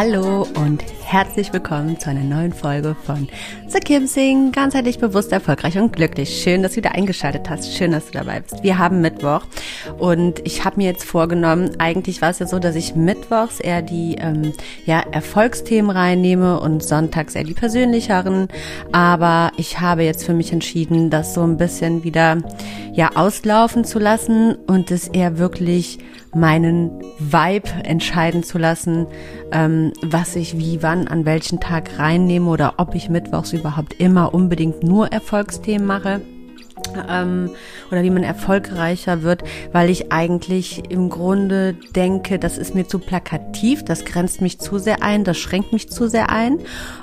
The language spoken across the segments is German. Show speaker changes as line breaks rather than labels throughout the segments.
Hallo und herzlich willkommen zu einer neuen Folge von The Kim Sing, ganzheitlich bewusst, erfolgreich und glücklich. Schön, dass du wieder eingeschaltet hast. Schön, dass du dabei bist. Wir haben Mittwoch und ich habe mir jetzt vorgenommen, eigentlich war es ja so, dass ich mittwochs eher die ähm, ja, Erfolgsthemen reinnehme und sonntags eher die persönlicheren. Aber ich habe jetzt für mich entschieden, das so ein bisschen wieder ja auslaufen zu lassen und es eher wirklich meinen Vibe entscheiden zu lassen, ähm, was ich wie wann an welchen Tag reinnehme oder ob ich mittwochs überhaupt immer unbedingt nur Erfolgsthemen mache ähm, oder wie man erfolgreicher wird, weil ich eigentlich im Grunde denke, das ist mir zu plakativ, das grenzt mich zu sehr ein, das schränkt mich zu sehr ein.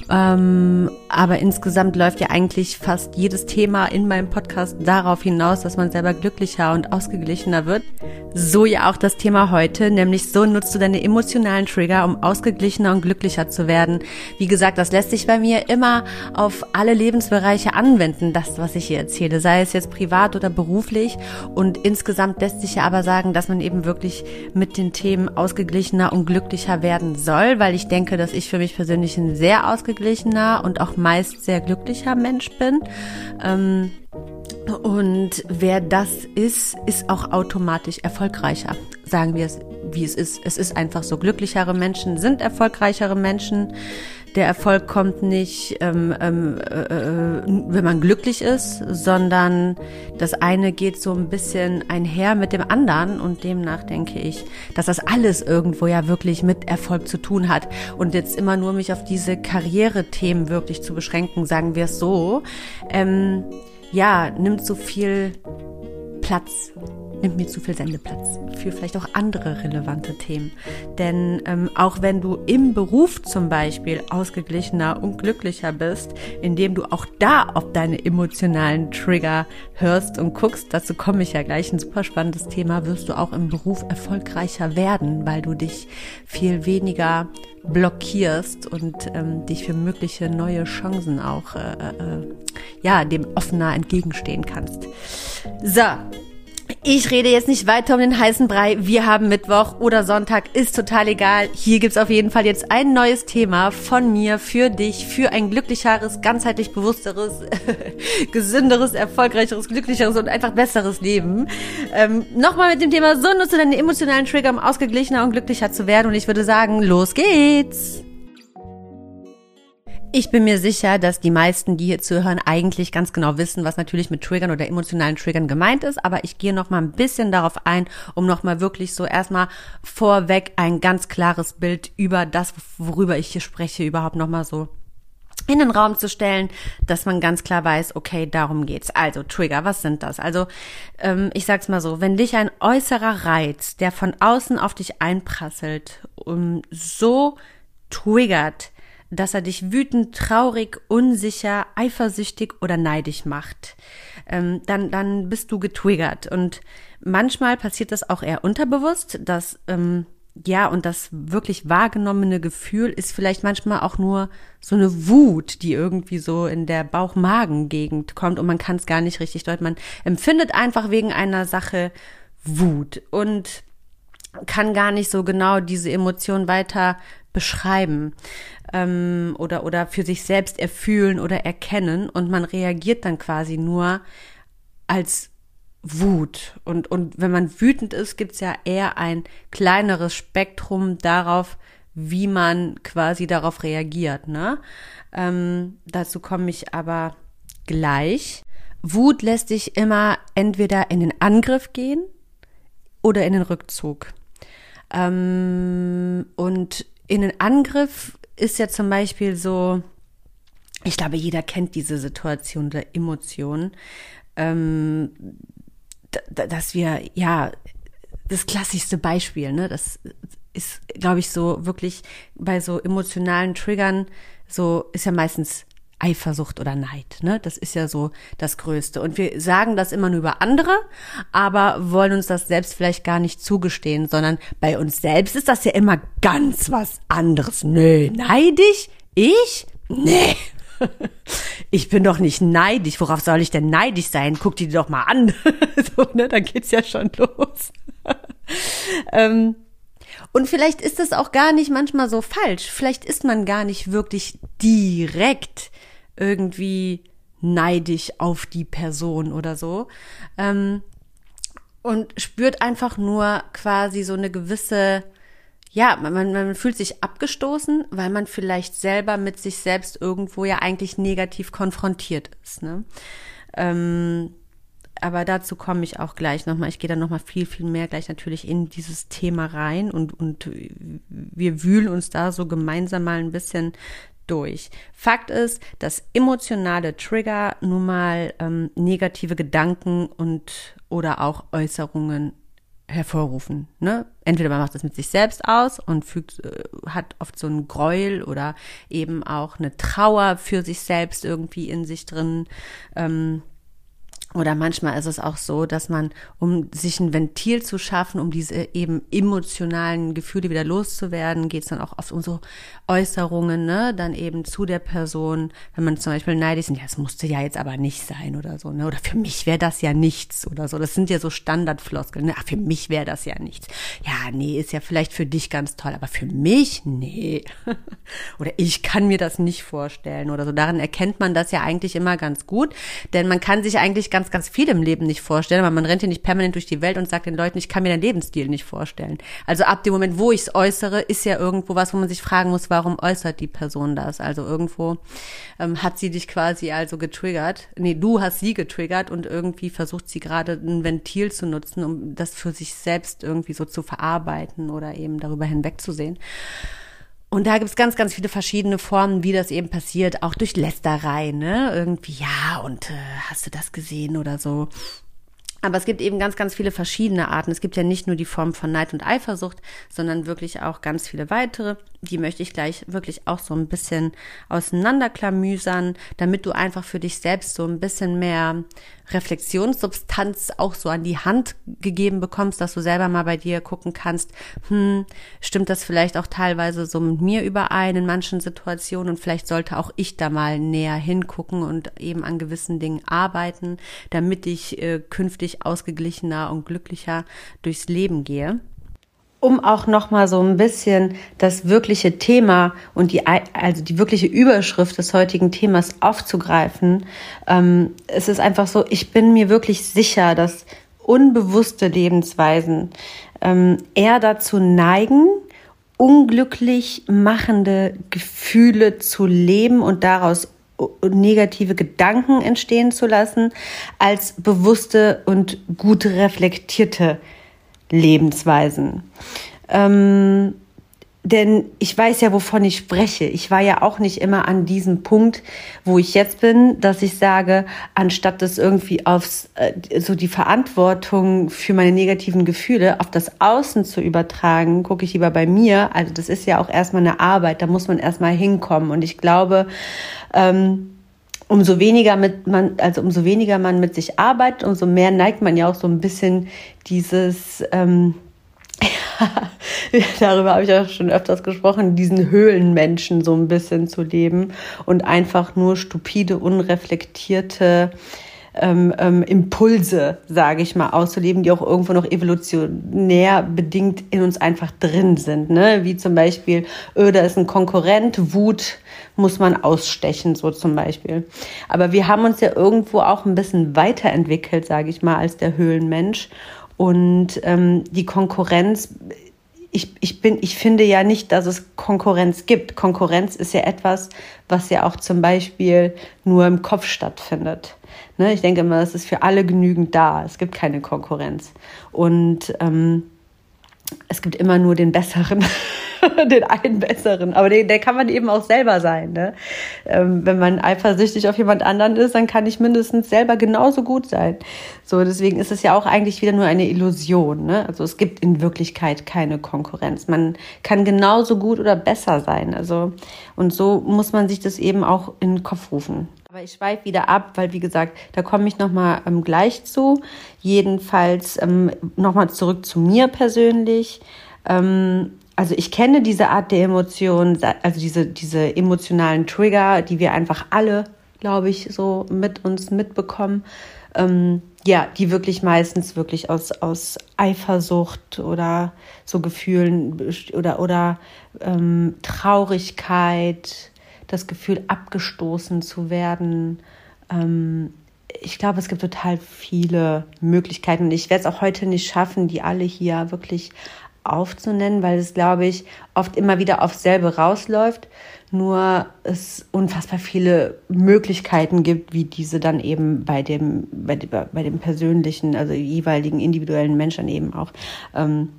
Ähm, aber insgesamt läuft ja eigentlich fast jedes Thema in meinem Podcast darauf hinaus, dass man selber glücklicher und ausgeglichener wird. So ja auch das Thema heute, nämlich so nutzt du deine emotionalen Trigger, um ausgeglichener und glücklicher zu werden. Wie gesagt, das lässt sich bei mir immer auf alle Lebensbereiche anwenden, das, was ich hier erzähle, sei es jetzt privat oder beruflich. Und insgesamt lässt sich ja aber sagen, dass man eben wirklich mit den Themen ausgeglichener und glücklicher werden soll, weil ich denke, dass ich für mich persönlich ein sehr ausgeglichener und auch meist sehr glücklicher Mensch bin. Ähm, und wer das ist, ist auch automatisch erfolgreicher. Sagen wir es, wie es ist. Es ist einfach so. Glücklichere Menschen sind erfolgreichere Menschen. Der Erfolg kommt nicht, ähm, ähm, äh, äh, wenn man glücklich ist, sondern das eine geht so ein bisschen einher mit dem anderen und demnach denke ich, dass das alles irgendwo ja wirklich mit Erfolg zu tun hat. Und jetzt immer nur mich auf diese Karriere-Themen wirklich zu beschränken, sagen wir es so. Ähm, ja, nimmt so viel Platz, nimmt mir zu viel Sendeplatz für vielleicht auch andere relevante Themen. Denn ähm, auch wenn du im Beruf zum Beispiel ausgeglichener und glücklicher bist, indem du auch da auf deine emotionalen Trigger hörst und guckst, dazu komme ich ja gleich, ein super spannendes Thema, wirst du auch im Beruf erfolgreicher werden, weil du dich viel weniger blockierst und ähm, dich für mögliche neue Chancen auch äh, äh, ja dem offener entgegenstehen kannst. So, ich rede jetzt nicht weiter um den heißen Brei. Wir haben Mittwoch oder Sonntag, ist total egal. Hier gibt's auf jeden Fall jetzt ein neues Thema von mir für dich, für ein glücklicheres, ganzheitlich bewussteres, gesünderes, erfolgreicheres, glücklicheres und einfach besseres Leben. Ähm, Nochmal mit dem Thema, so nutze deine emotionalen Trigger, um ausgeglichener und glücklicher zu werden. Und ich würde sagen, los geht's! Ich bin mir sicher, dass die meisten, die hier zuhören, eigentlich ganz genau wissen, was natürlich mit Triggern oder emotionalen Triggern gemeint ist. Aber ich gehe noch mal ein bisschen darauf ein, um noch mal wirklich so erstmal vorweg ein ganz klares Bild über das, worüber ich hier spreche, überhaupt noch mal so in den Raum zu stellen, dass man ganz klar weiß, okay, darum geht's. Also Trigger, was sind das? Also ähm, ich sag's mal so: Wenn dich ein äußerer Reiz, der von außen auf dich einprasselt, um, so triggert, dass er dich wütend, traurig, unsicher, eifersüchtig oder neidisch macht, ähm, dann, dann bist du getriggert. Und manchmal passiert das auch eher unterbewusst, dass, ähm, ja, und das wirklich wahrgenommene Gefühl ist vielleicht manchmal auch nur so eine Wut, die irgendwie so in der Bauch-Magen-Gegend kommt und man kann es gar nicht richtig deuten. Man empfindet einfach wegen einer Sache Wut und kann gar nicht so genau diese Emotion weiter beschreiben ähm, oder, oder für sich selbst erfühlen oder erkennen und man reagiert dann quasi nur als Wut. Und, und wenn man wütend ist, gibt's ja eher ein kleineres Spektrum darauf, wie man quasi darauf reagiert. Ne? Ähm, dazu komme ich aber gleich. Wut lässt sich immer entweder in den Angriff gehen oder in den Rückzug. Ähm, und in den Angriff ist ja zum Beispiel so, ich glaube, jeder kennt diese Situation der Emotionen, ähm, dass wir, ja, das klassischste Beispiel, ne, das ist, glaube ich, so wirklich bei so emotionalen Triggern, so ist ja meistens Eifersucht oder Neid, ne? Das ist ja so das Größte. Und wir sagen das immer nur über andere, aber wollen uns das selbst vielleicht gar nicht zugestehen, sondern bei uns selbst ist das ja immer ganz was anderes. Nö, neidisch? Ich? Nee. Ich bin doch nicht neidisch. Worauf soll ich denn neidisch sein? Guck die doch mal an. so, ne? Dann geht's ja schon los. ähm, und vielleicht ist es auch gar nicht manchmal so falsch. Vielleicht ist man gar nicht wirklich direkt irgendwie neidisch auf die Person oder so. Ähm, und spürt einfach nur quasi so eine gewisse, ja, man, man fühlt sich abgestoßen, weil man vielleicht selber mit sich selbst irgendwo ja eigentlich negativ konfrontiert ist. Ne? Ähm, aber dazu komme ich auch gleich nochmal. Ich gehe dann nochmal viel, viel mehr gleich natürlich in dieses Thema rein und, und wir wühlen uns da so gemeinsam mal ein bisschen durch. Fakt ist, dass emotionale Trigger nun mal ähm, negative Gedanken und oder auch Äußerungen hervorrufen. Ne? Entweder man macht das mit sich selbst aus und fügt, äh, hat oft so ein Gräuel oder eben auch eine Trauer für sich selbst irgendwie in sich drin. Ähm, oder manchmal ist es auch so, dass man, um sich ein Ventil zu schaffen, um diese eben emotionalen Gefühle wieder loszuwerden, geht es dann auch oft um so Äußerungen, ne, dann eben zu der Person, wenn man zum Beispiel neidisch ist, ja, es musste ja jetzt aber nicht sein oder so, ne, oder für mich wäre das ja nichts oder so. Das sind ja so Standardfloskeln, ne, ach, für mich wäre das ja nichts. Ja, nee, ist ja vielleicht für dich ganz toll, aber für mich, nee. oder ich kann mir das nicht vorstellen oder so. Daran erkennt man das ja eigentlich immer ganz gut, denn man kann sich eigentlich ganz ganz, ganz viel im Leben nicht vorstellen, weil man rennt ja nicht permanent durch die Welt und sagt den Leuten, ich kann mir deinen Lebensstil nicht vorstellen. Also ab dem Moment, wo ich es äußere, ist ja irgendwo was, wo man sich fragen muss, warum äußert die Person das? Also irgendwo ähm, hat sie dich quasi also getriggert. Nee, du hast sie getriggert und irgendwie versucht sie gerade ein Ventil zu nutzen, um das für sich selbst irgendwie so zu verarbeiten oder eben darüber hinwegzusehen. Und da gibt es ganz, ganz viele verschiedene Formen, wie das eben passiert, auch durch Lästerei, ne? Irgendwie, ja, und äh, hast du das gesehen oder so? Aber es gibt eben ganz, ganz viele verschiedene Arten. Es gibt ja nicht nur die Form von Neid und Eifersucht, sondern wirklich auch ganz viele weitere. Die möchte ich gleich wirklich auch so ein bisschen auseinanderklamüsern, damit du einfach für dich selbst so ein bisschen mehr Reflexionssubstanz auch so an die Hand gegeben bekommst, dass du selber mal bei dir gucken kannst, hm, stimmt das vielleicht auch teilweise so mit mir überein in manchen Situationen? Und vielleicht sollte auch ich da mal näher hingucken und eben an gewissen Dingen arbeiten, damit ich äh, künftig ausgeglichener und glücklicher durchs Leben gehe um auch noch mal so ein bisschen das wirkliche Thema und die also die wirkliche Überschrift des heutigen Themas aufzugreifen. Ähm, es ist einfach so, ich bin mir wirklich sicher, dass unbewusste Lebensweisen ähm, eher dazu neigen, unglücklich machende Gefühle zu leben und daraus negative Gedanken entstehen zu lassen, als bewusste und gut reflektierte Lebensweisen. Ähm, denn ich weiß ja, wovon ich spreche. Ich war ja auch nicht immer an diesem Punkt, wo ich jetzt bin, dass ich sage, anstatt das irgendwie aufs, äh, so die Verantwortung für meine negativen Gefühle auf das Außen zu übertragen, gucke ich lieber bei mir. Also das ist ja auch erstmal eine Arbeit, da muss man erstmal hinkommen. Und ich glaube, ähm, umso weniger mit man, also umso weniger man mit sich arbeitet, umso mehr neigt man ja auch so ein bisschen dieses, ähm, darüber habe ich auch schon öfters gesprochen, diesen Höhlenmenschen so ein bisschen zu leben und einfach nur stupide, unreflektierte ähm, ähm, Impulse, sage ich mal, auszuleben, die auch irgendwo noch evolutionär bedingt in uns einfach drin sind. Ne? Wie zum Beispiel, öh, da ist ein Konkurrent, Wut muss man ausstechen, so zum Beispiel. Aber wir haben uns ja irgendwo auch ein bisschen weiterentwickelt, sage ich mal, als der Höhlenmensch. Und ähm, die Konkurrenz ich, ich, bin, ich finde ja nicht, dass es Konkurrenz gibt. Konkurrenz ist ja etwas, was ja auch zum Beispiel nur im Kopf stattfindet. Ne? Ich denke immer, es ist für alle genügend da. Es gibt keine Konkurrenz. Und ähm, es gibt immer nur den Besseren. den einen besseren. Aber der, der kann man eben auch selber sein. Ne? Ähm, wenn man eifersüchtig auf jemand anderen ist, dann kann ich mindestens selber genauso gut sein. So, deswegen ist es ja auch eigentlich wieder nur eine Illusion. Ne? Also es gibt in Wirklichkeit keine Konkurrenz. Man kann genauso gut oder besser sein. Also, und so muss man sich das eben auch in den Kopf rufen. Aber ich schweife wieder ab, weil wie gesagt, da komme ich nochmal ähm, gleich zu. Jedenfalls ähm, nochmal zurück zu mir persönlich. Ähm, also ich kenne diese Art der Emotionen, also diese, diese emotionalen Trigger, die wir einfach alle, glaube ich, so mit uns mitbekommen. Ähm, ja, die wirklich meistens wirklich aus, aus Eifersucht oder so Gefühlen oder, oder ähm, Traurigkeit, das Gefühl abgestoßen zu werden. Ähm, ich glaube, es gibt total viele Möglichkeiten. Ich werde es auch heute nicht schaffen, die alle hier wirklich aufzunennen, weil es, glaube ich, oft immer wieder aufs selbe rausläuft. Nur es unfassbar viele Möglichkeiten gibt, wie diese dann eben bei dem, bei, bei dem persönlichen, also jeweiligen individuellen Menschen eben auch ähm,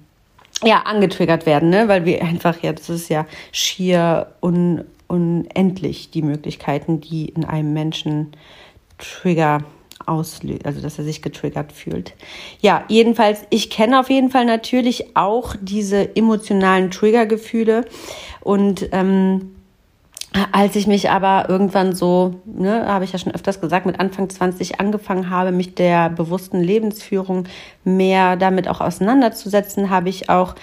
ja, angetriggert werden, ne? weil wir einfach, ja, das ist ja schier un, unendlich, die Möglichkeiten, die in einem Menschen Trigger auslöst, also dass er sich getriggert fühlt. Ja, jedenfalls, ich kenne auf jeden Fall natürlich auch diese emotionalen Triggergefühle und ähm, als ich mich aber irgendwann so, ne, habe ich ja schon öfters gesagt, mit Anfang 20 angefangen habe, mich der bewussten Lebensführung mehr damit auch auseinanderzusetzen, habe ich auch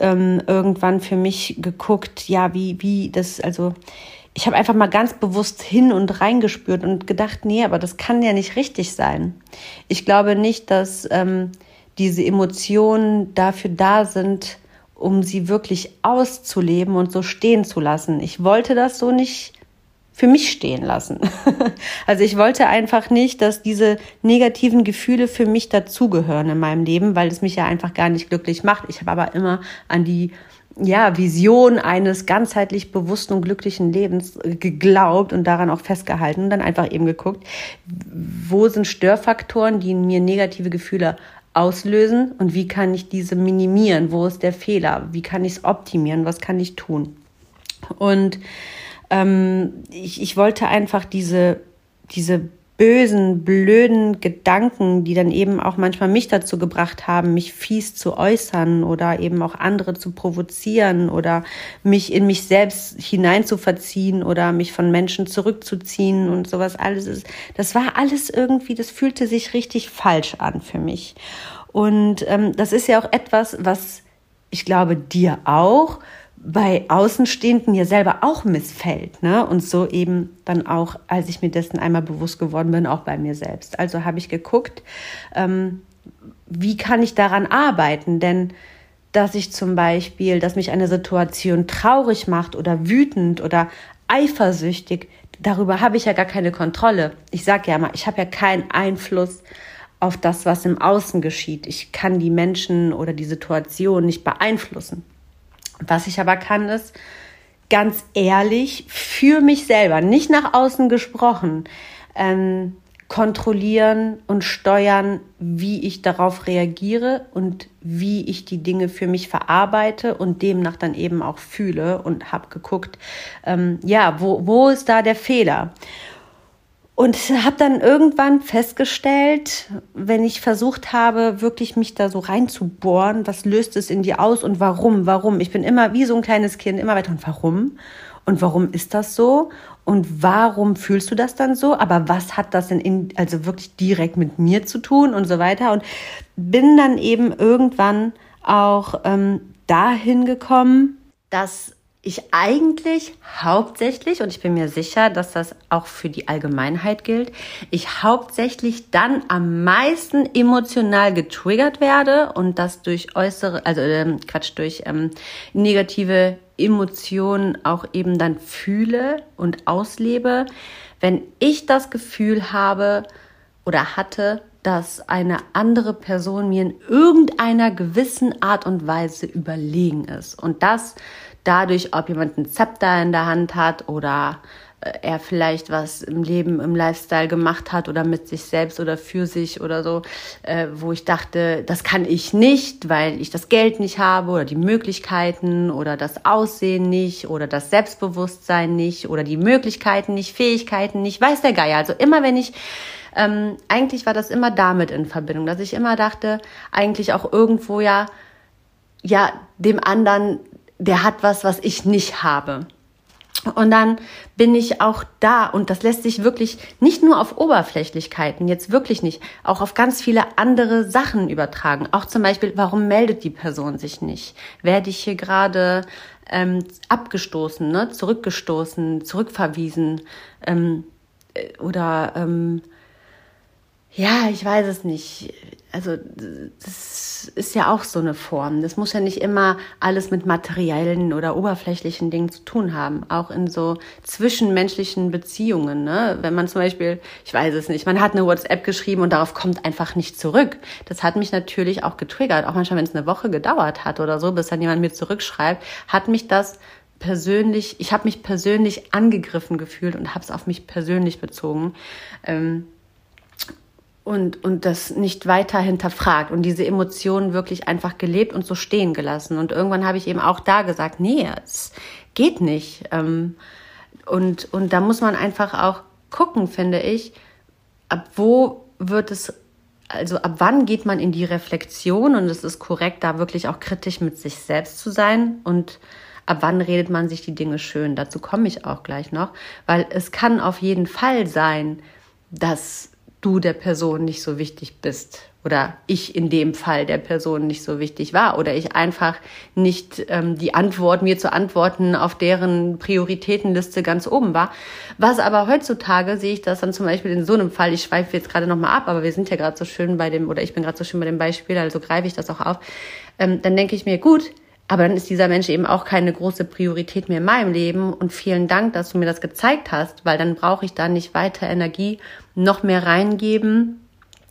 ähm, irgendwann für mich geguckt, ja, wie, wie das, also ich habe einfach mal ganz bewusst hin und reingespürt und gedacht, nee, aber das kann ja nicht richtig sein. Ich glaube nicht, dass ähm, diese Emotionen dafür da sind, um sie wirklich auszuleben und so stehen zu lassen. Ich wollte das so nicht für mich stehen lassen. also ich wollte einfach nicht, dass diese negativen Gefühle für mich dazugehören in meinem Leben, weil es mich ja einfach gar nicht glücklich macht. Ich habe aber immer an die ja, Vision eines ganzheitlich bewussten und glücklichen Lebens geglaubt und daran auch festgehalten und dann einfach eben geguckt, wo sind Störfaktoren, die in mir negative Gefühle auslösen und wie kann ich diese minimieren, wo ist der Fehler, wie kann ich es optimieren, was kann ich tun. Und ähm, ich, ich wollte einfach diese, diese bösen, blöden Gedanken, die dann eben auch manchmal mich dazu gebracht haben, mich fies zu äußern oder eben auch andere zu provozieren oder mich in mich selbst hineinzuverziehen oder mich von Menschen zurückzuziehen und sowas alles ist. Das war alles irgendwie, das fühlte sich richtig falsch an für mich. Und ähm, das ist ja auch etwas, was ich glaube dir auch bei Außenstehenden ja selber auch missfällt. Ne? Und so eben dann auch, als ich mir dessen einmal bewusst geworden bin, auch bei mir selbst. Also habe ich geguckt, ähm, wie kann ich daran arbeiten? Denn dass ich zum Beispiel, dass mich eine Situation traurig macht oder wütend oder eifersüchtig, darüber habe ich ja gar keine Kontrolle. Ich sage ja mal, ich habe ja keinen Einfluss auf das, was im Außen geschieht. Ich kann die Menschen oder die Situation nicht beeinflussen. Was ich aber kann, ist ganz ehrlich für mich selber, nicht nach außen gesprochen, ähm, kontrollieren und steuern, wie ich darauf reagiere und wie ich die Dinge für mich verarbeite und demnach dann eben auch fühle und habe geguckt, ähm, ja, wo, wo ist da der Fehler? Und habe dann irgendwann festgestellt, wenn ich versucht habe, wirklich mich da so reinzubohren, was löst es in dir aus und warum, warum? Ich bin immer wie so ein kleines Kind, immer weiter und warum? Und warum ist das so? Und warum fühlst du das dann so? Aber was hat das denn in, also wirklich direkt mit mir zu tun und so weiter? Und bin dann eben irgendwann auch ähm, dahin gekommen, dass ich eigentlich hauptsächlich, und ich bin mir sicher, dass das auch für die Allgemeinheit gilt, ich hauptsächlich dann am meisten emotional getriggert werde und das durch äußere, also ähm, Quatsch, durch ähm, negative Emotionen auch eben dann fühle und auslebe, wenn ich das Gefühl habe oder hatte, dass eine andere Person mir in irgendeiner gewissen Art und Weise überlegen ist. Und das dadurch, ob jemand ein Zepter in der Hand hat oder äh, er vielleicht was im Leben, im Lifestyle gemacht hat oder mit sich selbst oder für sich oder so, äh, wo ich dachte, das kann ich nicht, weil ich das Geld nicht habe oder die Möglichkeiten oder das Aussehen nicht oder das Selbstbewusstsein nicht oder die Möglichkeiten nicht, Fähigkeiten nicht, weiß der Geier. Also immer wenn ich ähm, eigentlich war das immer damit in Verbindung, dass ich immer dachte, eigentlich auch irgendwo ja, ja, dem anderen der hat was, was ich nicht habe. Und dann bin ich auch da und das lässt sich wirklich nicht nur auf Oberflächlichkeiten, jetzt wirklich nicht, auch auf ganz viele andere Sachen übertragen. Auch zum Beispiel, warum meldet die Person sich nicht? Werde ich hier gerade ähm, abgestoßen, ne? zurückgestoßen, zurückverwiesen ähm, äh, oder ähm, ja, ich weiß es nicht also das ist ja auch so eine Form. Das muss ja nicht immer alles mit materiellen oder oberflächlichen Dingen zu tun haben. Auch in so zwischenmenschlichen Beziehungen. Ne? Wenn man zum Beispiel, ich weiß es nicht, man hat eine WhatsApp geschrieben und darauf kommt einfach nicht zurück. Das hat mich natürlich auch getriggert. Auch manchmal, wenn es eine Woche gedauert hat oder so, bis dann jemand mir zurückschreibt, hat mich das persönlich, ich habe mich persönlich angegriffen gefühlt und habe es auf mich persönlich bezogen. Ähm, und, und das nicht weiter hinterfragt und diese Emotionen wirklich einfach gelebt und so stehen gelassen. Und irgendwann habe ich eben auch da gesagt, nee, es geht nicht. Ähm, und, und da muss man einfach auch gucken, finde ich, ab wo wird es, also ab wann geht man in die Reflexion und es ist korrekt, da wirklich auch kritisch mit sich selbst zu sein und ab wann redet man sich die Dinge schön. Dazu komme ich auch gleich noch, weil es kann auf jeden Fall sein, dass du der Person nicht so wichtig bist oder ich in dem Fall der Person nicht so wichtig war oder ich einfach nicht ähm, die Antwort mir zu antworten auf deren Prioritätenliste ganz oben war. Was aber heutzutage sehe ich das dann zum Beispiel in so einem Fall, ich schweife jetzt gerade nochmal ab, aber wir sind ja gerade so schön bei dem, oder ich bin gerade so schön bei dem Beispiel, also greife ich das auch auf, ähm, dann denke ich mir, gut, aber dann ist dieser Mensch eben auch keine große Priorität mehr in meinem Leben. Und vielen Dank, dass du mir das gezeigt hast, weil dann brauche ich da nicht weiter Energie noch mehr reingeben,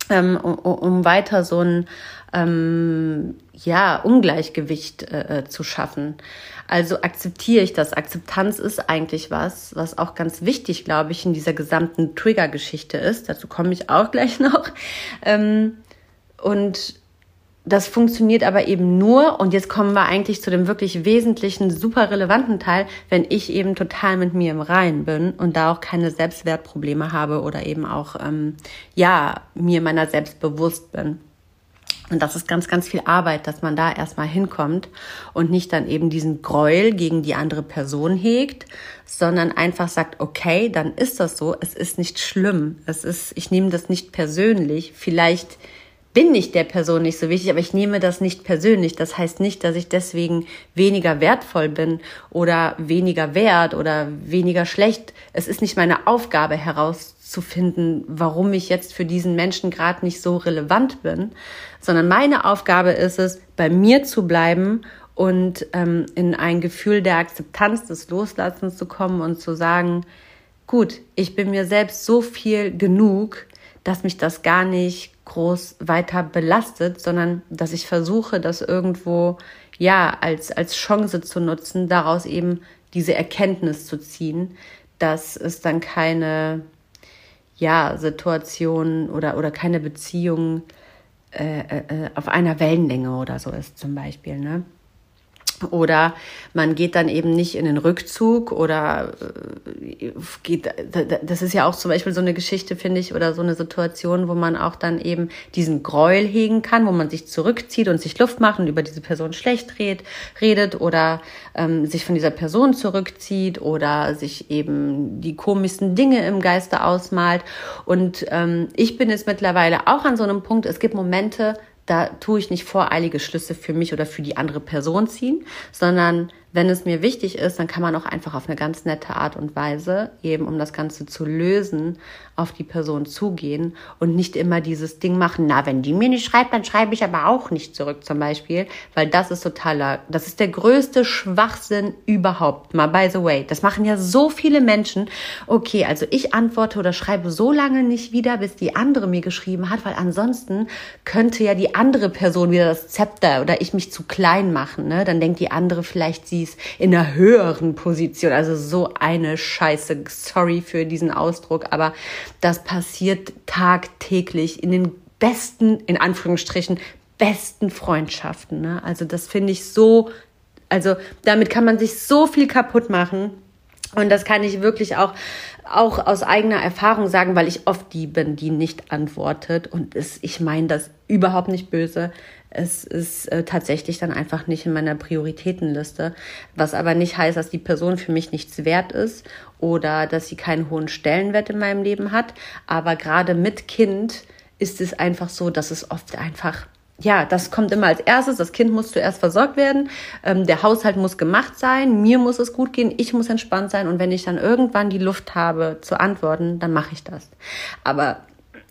ähm, um, um weiter so ein ähm, ja, Ungleichgewicht äh, äh, zu schaffen. Also akzeptiere ich das. Akzeptanz ist eigentlich was, was auch ganz wichtig, glaube ich, in dieser gesamten Trigger-Geschichte ist. Dazu komme ich auch gleich noch. Ähm, und das funktioniert aber eben nur, und jetzt kommen wir eigentlich zu dem wirklich wesentlichen, super relevanten Teil, wenn ich eben total mit mir im Reinen bin und da auch keine Selbstwertprobleme habe oder eben auch, ähm, ja, mir meiner selbst bewusst bin. Und das ist ganz, ganz viel Arbeit, dass man da erstmal hinkommt und nicht dann eben diesen Gräuel gegen die andere Person hegt, sondern einfach sagt, okay, dann ist das so, es ist nicht schlimm, es ist, ich nehme das nicht persönlich, vielleicht bin ich der Person nicht so wichtig, aber ich nehme das nicht persönlich. Das heißt nicht, dass ich deswegen weniger wertvoll bin oder weniger wert oder weniger schlecht. Es ist nicht meine Aufgabe herauszufinden, warum ich jetzt für diesen Menschen gerade nicht so relevant bin, sondern meine Aufgabe ist es, bei mir zu bleiben und ähm, in ein Gefühl der Akzeptanz, des Loslassens zu kommen und zu sagen, gut, ich bin mir selbst so viel genug, dass mich das gar nicht groß weiter belastet, sondern dass ich versuche, das irgendwo ja als, als Chance zu nutzen, daraus eben diese Erkenntnis zu ziehen, dass es dann keine ja, Situation oder, oder keine Beziehung äh, äh, auf einer Wellenlänge oder so ist zum Beispiel. Ne? Oder man geht dann eben nicht in den Rückzug oder äh, geht, das ist ja auch zum Beispiel so eine Geschichte, finde ich, oder so eine Situation, wo man auch dann eben diesen Gräuel hegen kann, wo man sich zurückzieht und sich Luft macht und über diese Person schlecht redet, oder ähm, sich von dieser Person zurückzieht oder sich eben die komischsten Dinge im Geiste ausmalt. Und ähm, ich bin jetzt mittlerweile auch an so einem Punkt, es gibt Momente, da tue ich nicht voreilige Schlüsse für mich oder für die andere Person ziehen, sondern wenn es mir wichtig ist, dann kann man auch einfach auf eine ganz nette Art und Weise, eben um das Ganze zu lösen, auf die Person zugehen und nicht immer dieses Ding machen, na, wenn die mir nicht schreibt, dann schreibe ich aber auch nicht zurück zum Beispiel, weil das ist totaler, das ist der größte Schwachsinn überhaupt. Mal by the way, das machen ja so viele Menschen. Okay, also ich antworte oder schreibe so lange nicht wieder, bis die andere mir geschrieben hat, weil ansonsten könnte ja die andere Person wieder das Zepter oder ich mich zu klein machen. Ne? Dann denkt die andere vielleicht, sie ist in einer höheren Position. Also so eine Scheiße. Sorry für diesen Ausdruck, aber das passiert tagtäglich in den besten, in Anführungsstrichen, besten Freundschaften. Ne? Also das finde ich so, also damit kann man sich so viel kaputt machen. Und das kann ich wirklich auch, auch aus eigener Erfahrung sagen, weil ich oft die bin, die nicht antwortet. Und es, ich meine das überhaupt nicht böse. Es ist äh, tatsächlich dann einfach nicht in meiner Prioritätenliste, was aber nicht heißt, dass die Person für mich nichts wert ist oder dass sie keinen hohen Stellenwert in meinem Leben hat. Aber gerade mit Kind ist es einfach so, dass es oft einfach ja, das kommt immer als erstes. Das Kind muss zuerst versorgt werden. Ähm, der Haushalt muss gemacht sein. Mir muss es gut gehen. Ich muss entspannt sein. Und wenn ich dann irgendwann die Luft habe zu antworten, dann mache ich das. Aber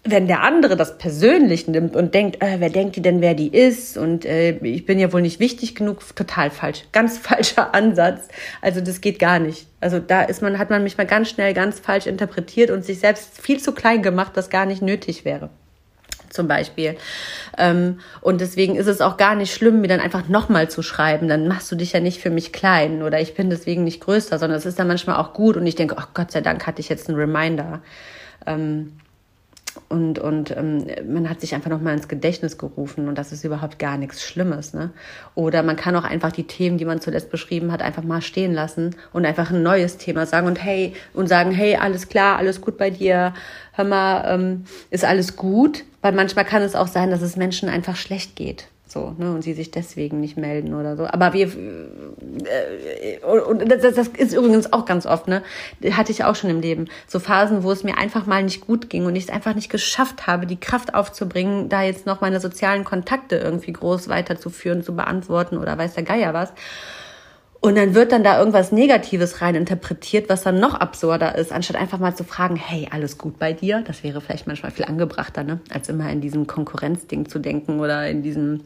wenn der andere das persönlich nimmt und denkt, äh, wer denkt die denn, wer die ist und äh, ich bin ja wohl nicht wichtig genug, total falsch, ganz falscher Ansatz. Also das geht gar nicht. Also da ist man, hat man mich mal ganz schnell ganz falsch interpretiert und sich selbst viel zu klein gemacht, was gar nicht nötig wäre zum Beispiel. Ähm, und deswegen ist es auch gar nicht schlimm, mir dann einfach nochmal zu schreiben. Dann machst du dich ja nicht für mich klein oder ich bin deswegen nicht größer, sondern es ist dann manchmal auch gut und ich denke, ach Gott sei Dank hatte ich jetzt einen Reminder. Ähm, und, und ähm, man hat sich einfach nochmal ins Gedächtnis gerufen und das ist überhaupt gar nichts Schlimmes. Ne? Oder man kann auch einfach die Themen, die man zuletzt beschrieben hat, einfach mal stehen lassen und einfach ein neues Thema sagen und hey, und sagen, hey, alles klar, alles gut bei dir, hör mal, ähm, ist alles gut? Weil manchmal kann es auch sein, dass es Menschen einfach schlecht geht. So, ne, und sie sich deswegen nicht melden oder so. Aber wir, äh, und das, das ist übrigens auch ganz oft, ne, hatte ich auch schon im Leben. So Phasen, wo es mir einfach mal nicht gut ging und ich es einfach nicht geschafft habe, die Kraft aufzubringen, da jetzt noch meine sozialen Kontakte irgendwie groß weiterzuführen, zu beantworten oder weiß der Geier was. Und dann wird dann da irgendwas Negatives rein interpretiert, was dann noch absurder ist, anstatt einfach mal zu fragen, hey, alles gut bei dir? Das wäre vielleicht manchmal viel angebrachter, ne? als immer in diesem Konkurrenzding zu denken oder in diesem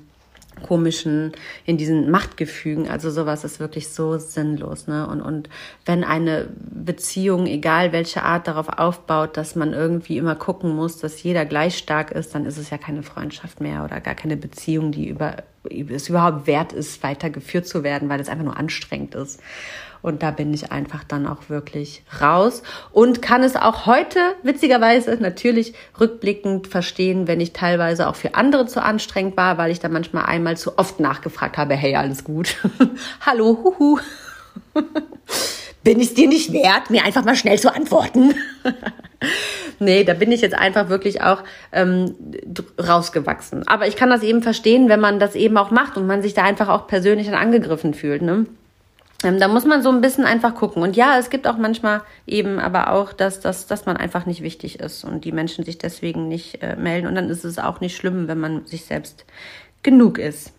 komischen, in diesen Machtgefügen. Also sowas ist wirklich so sinnlos. Ne? Und, und wenn eine Beziehung, egal welche Art, darauf aufbaut, dass man irgendwie immer gucken muss, dass jeder gleich stark ist, dann ist es ja keine Freundschaft mehr oder gar keine Beziehung, die über, es überhaupt wert ist, weitergeführt zu werden, weil es einfach nur anstrengend ist. Und da bin ich einfach dann auch wirklich raus und kann es auch heute witzigerweise natürlich rückblickend verstehen, wenn ich teilweise auch für andere zu anstrengend war, weil ich dann manchmal einmal zu oft nachgefragt habe, hey, alles gut. Hallo, huhu. bin ich dir nicht wert, mir einfach mal schnell zu antworten? nee, da bin ich jetzt einfach wirklich auch ähm, rausgewachsen. Aber ich kann das eben verstehen, wenn man das eben auch macht und man sich da einfach auch persönlich angegriffen fühlt. Ne? Ähm, da muss man so ein bisschen einfach gucken. Und ja, es gibt auch manchmal eben aber auch, dass, dass, dass man einfach nicht wichtig ist und die Menschen sich deswegen nicht äh, melden. Und dann ist es auch nicht schlimm, wenn man sich selbst genug ist.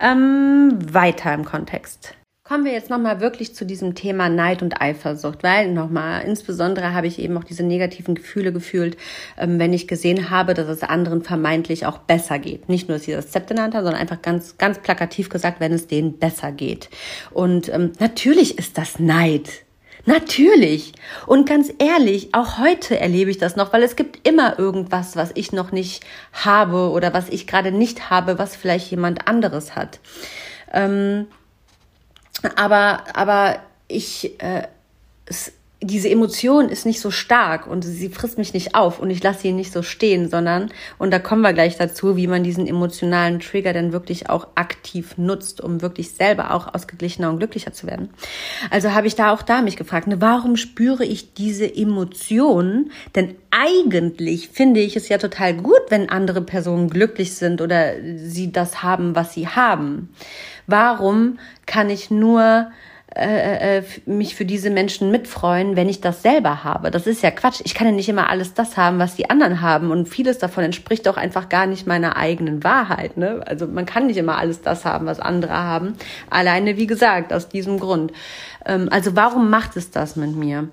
Ähm, weiter im Kontext. Kommen wir jetzt nochmal wirklich zu diesem Thema Neid und Eifersucht, weil nochmal, insbesondere habe ich eben auch diese negativen Gefühle gefühlt, ähm, wenn ich gesehen habe, dass es anderen vermeintlich auch besser geht. Nicht nur, dass sie das Zept genannt sondern einfach ganz, ganz plakativ gesagt, wenn es denen besser geht. Und ähm, natürlich ist das Neid. Natürlich. Und ganz ehrlich, auch heute erlebe ich das noch, weil es gibt immer irgendwas, was ich noch nicht habe oder was ich gerade nicht habe, was vielleicht jemand anderes hat. Ähm, aber, aber ich, äh, es, diese Emotion ist nicht so stark und sie frisst mich nicht auf und ich lasse sie nicht so stehen, sondern, und da kommen wir gleich dazu, wie man diesen emotionalen Trigger dann wirklich auch aktiv nutzt, um wirklich selber auch ausgeglichener und glücklicher zu werden. Also habe ich da auch da mich gefragt, ne, warum spüre ich diese Emotionen? Denn eigentlich finde ich es ja total gut, wenn andere Personen glücklich sind oder sie das haben, was sie haben. Warum kann ich nur äh, äh mich für diese Menschen mitfreuen, wenn ich das selber habe. Das ist ja Quatsch. Ich kann ja nicht immer alles das haben, was die anderen haben. Und vieles davon entspricht auch einfach gar nicht meiner eigenen Wahrheit. Ne? Also man kann nicht immer alles das haben, was andere haben. Alleine, wie gesagt, aus diesem Grund. Ähm, also warum macht es das mit mir?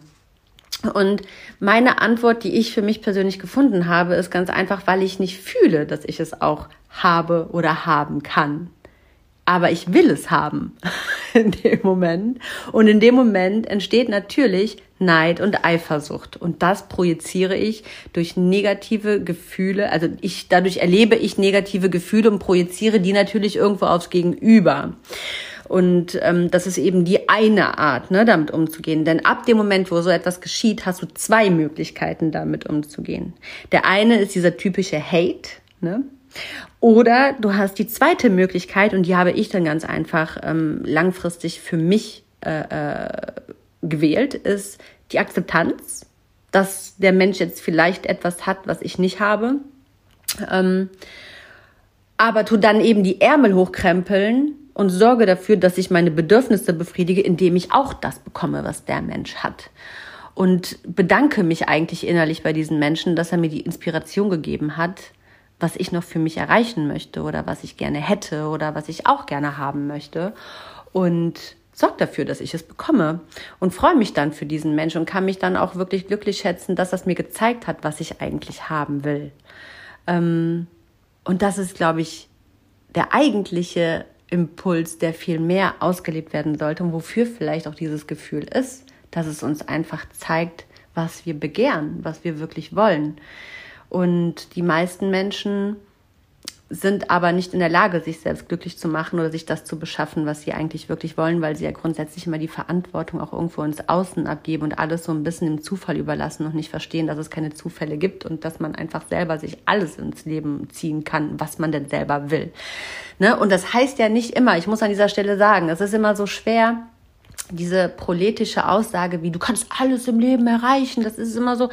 Und meine Antwort, die ich für mich persönlich gefunden habe, ist ganz einfach, weil ich nicht fühle, dass ich es auch habe oder haben kann. Aber ich will es haben in dem Moment. Und in dem Moment entsteht natürlich Neid und Eifersucht. Und das projiziere ich durch negative Gefühle. Also ich, dadurch erlebe ich negative Gefühle und projiziere die natürlich irgendwo aufs Gegenüber. Und ähm, das ist eben die eine Art, ne, damit umzugehen. Denn ab dem Moment, wo so etwas geschieht, hast du zwei Möglichkeiten, damit umzugehen. Der eine ist dieser typische Hate, ne? Oder du hast die zweite Möglichkeit, und die habe ich dann ganz einfach ähm, langfristig für mich äh, äh, gewählt, ist die Akzeptanz, dass der Mensch jetzt vielleicht etwas hat, was ich nicht habe. Ähm, aber tu dann eben die Ärmel hochkrempeln und sorge dafür, dass ich meine Bedürfnisse befriedige, indem ich auch das bekomme, was der Mensch hat. Und bedanke mich eigentlich innerlich bei diesen Menschen, dass er mir die Inspiration gegeben hat, was ich noch für mich erreichen möchte oder was ich gerne hätte oder was ich auch gerne haben möchte. Und sorge dafür, dass ich es bekomme und freue mich dann für diesen Menschen und kann mich dann auch wirklich glücklich schätzen, dass das mir gezeigt hat, was ich eigentlich haben will. Ähm, und das ist, glaube ich, der eigentliche Impuls, der viel mehr ausgelebt werden sollte und wofür vielleicht auch dieses Gefühl ist, dass es uns einfach zeigt, was wir begehren, was wir wirklich wollen. Und die meisten Menschen sind aber nicht in der Lage, sich selbst glücklich zu machen oder sich das zu beschaffen, was sie eigentlich wirklich wollen, weil sie ja grundsätzlich immer die Verantwortung auch irgendwo ins Außen abgeben und alles so ein bisschen im Zufall überlassen und nicht verstehen, dass es keine Zufälle gibt und dass man einfach selber sich alles ins Leben ziehen kann, was man denn selber will. Ne? Und das heißt ja nicht immer, ich muss an dieser Stelle sagen, es ist immer so schwer, diese proletische Aussage wie du kannst alles im Leben erreichen, das ist immer so.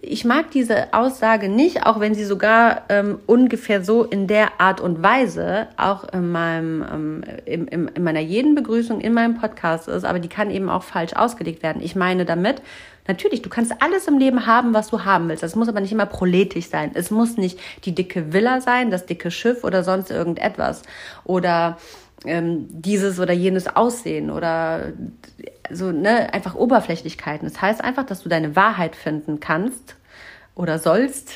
Ich mag diese Aussage nicht, auch wenn sie sogar ähm, ungefähr so in der Art und Weise auch in meinem ähm, in, in, in meiner jeden Begrüßung in meinem Podcast ist, aber die kann eben auch falsch ausgelegt werden. Ich meine damit, Natürlich, du kannst alles im Leben haben, was du haben willst. Das muss aber nicht immer proletisch sein. Es muss nicht die dicke Villa sein, das dicke Schiff oder sonst irgendetwas. Oder ähm, dieses oder jenes Aussehen oder so, ne, einfach Oberflächlichkeiten. Das heißt einfach, dass du deine Wahrheit finden kannst oder sollst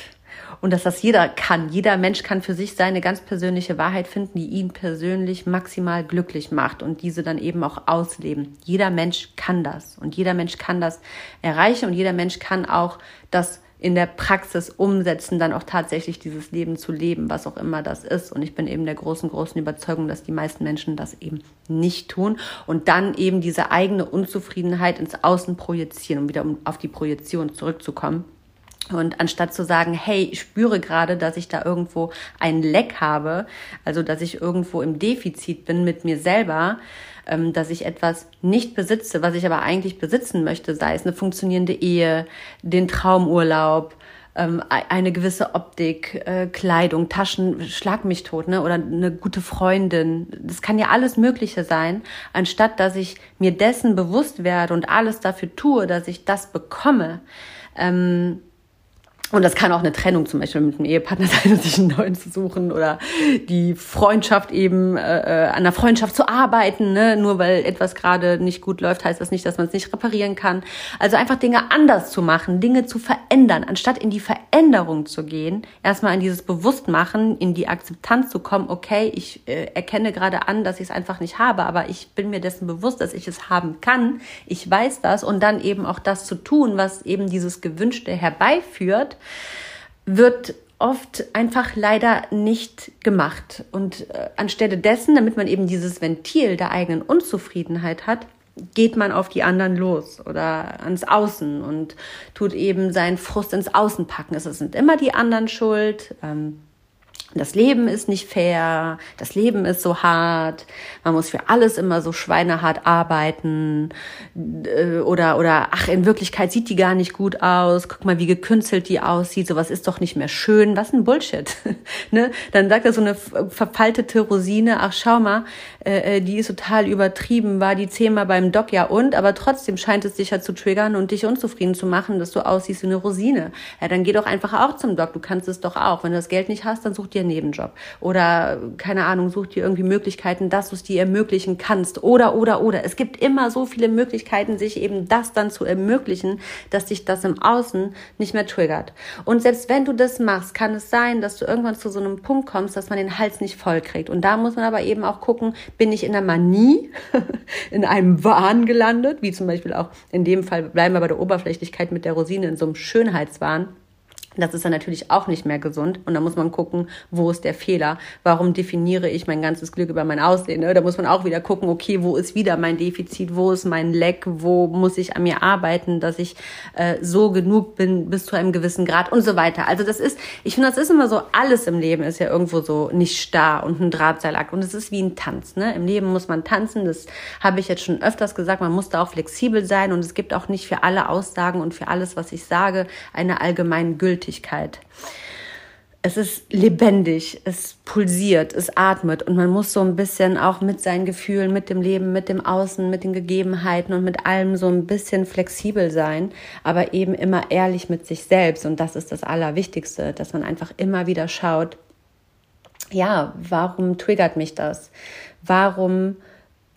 und dass das jeder kann. Jeder Mensch kann für sich seine ganz persönliche Wahrheit finden, die ihn persönlich maximal glücklich macht und diese dann eben auch ausleben. Jeder Mensch kann das und jeder Mensch kann das erreichen und jeder Mensch kann auch das in der Praxis umsetzen, dann auch tatsächlich dieses Leben zu leben, was auch immer das ist. Und ich bin eben der großen, großen Überzeugung, dass die meisten Menschen das eben nicht tun und dann eben diese eigene Unzufriedenheit ins Außen projizieren, um wieder auf die Projektion zurückzukommen. Und anstatt zu sagen, hey, ich spüre gerade, dass ich da irgendwo ein Leck habe, also dass ich irgendwo im Defizit bin mit mir selber, ähm, dass ich etwas nicht besitze, was ich aber eigentlich besitzen möchte, sei es eine funktionierende Ehe, den Traumurlaub, ähm, eine gewisse Optik, äh, Kleidung, Taschen, schlag mich tot, ne? Oder eine gute Freundin. Das kann ja alles Mögliche sein, anstatt dass ich mir dessen bewusst werde und alles dafür tue, dass ich das bekomme. Ähm, und das kann auch eine Trennung zum Beispiel mit einem Ehepartner sein sich einen neuen zu suchen oder die Freundschaft eben äh, äh, an der Freundschaft zu arbeiten. Ne? Nur weil etwas gerade nicht gut läuft, heißt das nicht, dass man es nicht reparieren kann. Also einfach Dinge anders zu machen, Dinge zu verändern, anstatt in die Veränderung zu gehen, erstmal in dieses Bewusstmachen, in die Akzeptanz zu kommen. Okay, ich äh, erkenne gerade an, dass ich es einfach nicht habe, aber ich bin mir dessen bewusst, dass ich es haben kann. Ich weiß das und dann eben auch das zu tun, was eben dieses Gewünschte herbeiführt wird oft einfach leider nicht gemacht. Und äh, anstelle dessen, damit man eben dieses Ventil der eigenen Unzufriedenheit hat, geht man auf die anderen los oder ans Außen und tut eben seinen Frust ins Außen packen. Es sind immer die anderen schuld. Ähm, das Leben ist nicht fair, das Leben ist so hart, man muss für alles immer so schweinehart arbeiten äh, oder oder ach in Wirklichkeit sieht die gar nicht gut aus, guck mal wie gekünstelt die aussieht, sowas ist doch nicht mehr schön, was ein Bullshit, ne? Dann sagt er so eine verfaltete Rosine, ach schau mal, äh, äh, die ist total übertrieben, war die zehnmal beim Doc ja und, aber trotzdem scheint es dich ja zu triggern und dich unzufrieden zu machen, dass du aussiehst wie eine Rosine. Ja, dann geh doch einfach auch zum Doc, du kannst es doch auch. Wenn du das Geld nicht hast, dann such dir Nebenjob. Oder, keine Ahnung, such dir irgendwie Möglichkeiten, dass du es dir ermöglichen kannst. Oder, oder, oder. Es gibt immer so viele Möglichkeiten, sich eben das dann zu ermöglichen, dass dich das im Außen nicht mehr triggert. Und selbst wenn du das machst, kann es sein, dass du irgendwann zu so einem Punkt kommst, dass man den Hals nicht voll kriegt. Und da muss man aber eben auch gucken, bin ich in der Manie, in einem Wahn gelandet, wie zum Beispiel auch in dem Fall bleiben wir bei der Oberflächlichkeit mit der Rosine in so einem Schönheitswahn das ist dann natürlich auch nicht mehr gesund. Und da muss man gucken, wo ist der Fehler? Warum definiere ich mein ganzes Glück über mein Aussehen? Ne? Da muss man auch wieder gucken, okay, wo ist wieder mein Defizit? Wo ist mein Leck? Wo muss ich an mir arbeiten, dass ich äh, so genug bin bis zu einem gewissen Grad und so weiter. Also das ist, ich finde, das ist immer so, alles im Leben ist ja irgendwo so nicht starr und ein Drahtseilakt. Und es ist wie ein Tanz. Ne? Im Leben muss man tanzen. Das habe ich jetzt schon öfters gesagt. Man muss da auch flexibel sein. Und es gibt auch nicht für alle Aussagen und für alles, was ich sage, eine allgemein gültige Gültigkeit. Es ist lebendig, es pulsiert, es atmet und man muss so ein bisschen auch mit seinen Gefühlen, mit dem Leben, mit dem Außen, mit den Gegebenheiten und mit allem so ein bisschen flexibel sein, aber eben immer ehrlich mit sich selbst und das ist das Allerwichtigste, dass man einfach immer wieder schaut, ja, warum triggert mich das? Warum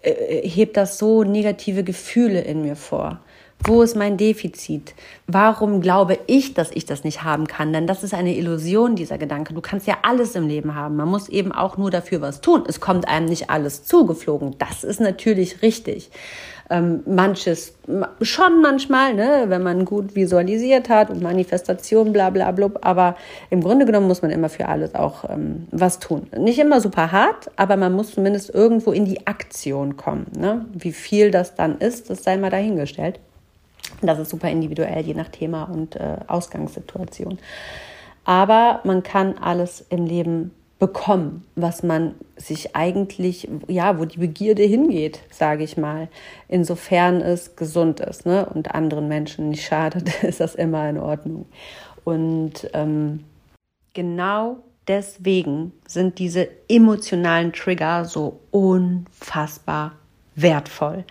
äh, hebt das so negative Gefühle in mir vor? Wo ist mein Defizit? Warum glaube ich, dass ich das nicht haben kann? Denn das ist eine Illusion, dieser Gedanke. Du kannst ja alles im Leben haben. Man muss eben auch nur dafür was tun. Es kommt einem nicht alles zugeflogen. Das ist natürlich richtig. Ähm, manches schon manchmal, ne, wenn man gut visualisiert hat und Manifestation, bla bla blub. Aber im Grunde genommen muss man immer für alles auch ähm, was tun. Nicht immer super hart, aber man muss zumindest irgendwo in die Aktion kommen. Ne? Wie viel das dann ist, das sei mal dahingestellt. Das ist super individuell, je nach Thema und äh, Ausgangssituation. Aber man kann alles im Leben bekommen, was man sich eigentlich, ja, wo die Begierde hingeht, sage ich mal. Insofern es gesund ist ne? und anderen Menschen nicht schadet, ist das immer in Ordnung. Und ähm, genau deswegen sind diese emotionalen Trigger so unfassbar wertvoll.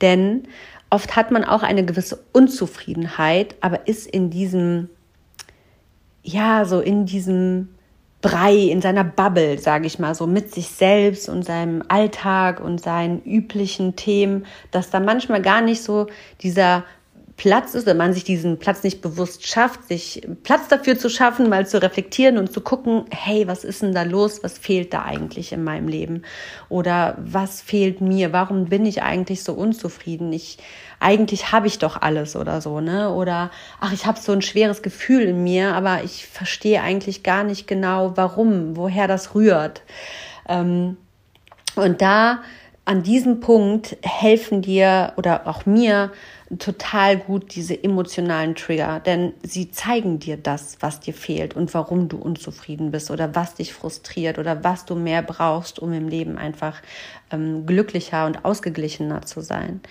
Denn Oft hat man auch eine gewisse Unzufriedenheit, aber ist in diesem, ja, so in diesem Brei, in seiner Bubble, sage ich mal, so mit sich selbst und seinem Alltag und seinen üblichen Themen, dass da manchmal gar nicht so dieser Platz ist, wenn man sich diesen Platz nicht bewusst schafft, sich Platz dafür zu schaffen, mal zu reflektieren und zu gucken, hey, was ist denn da los? Was fehlt da eigentlich in meinem Leben? Oder was fehlt mir? Warum bin ich eigentlich so unzufrieden? Ich eigentlich habe ich doch alles oder so, ne? Oder ach, ich habe so ein schweres Gefühl in mir, aber ich verstehe eigentlich gar nicht genau, warum, woher das rührt. Ähm, und da an diesem Punkt helfen dir oder auch mir total gut diese emotionalen Trigger, denn sie zeigen dir das, was dir fehlt und warum du unzufrieden bist oder was dich frustriert oder was du mehr brauchst, um im Leben einfach ähm, glücklicher und ausgeglichener zu sein.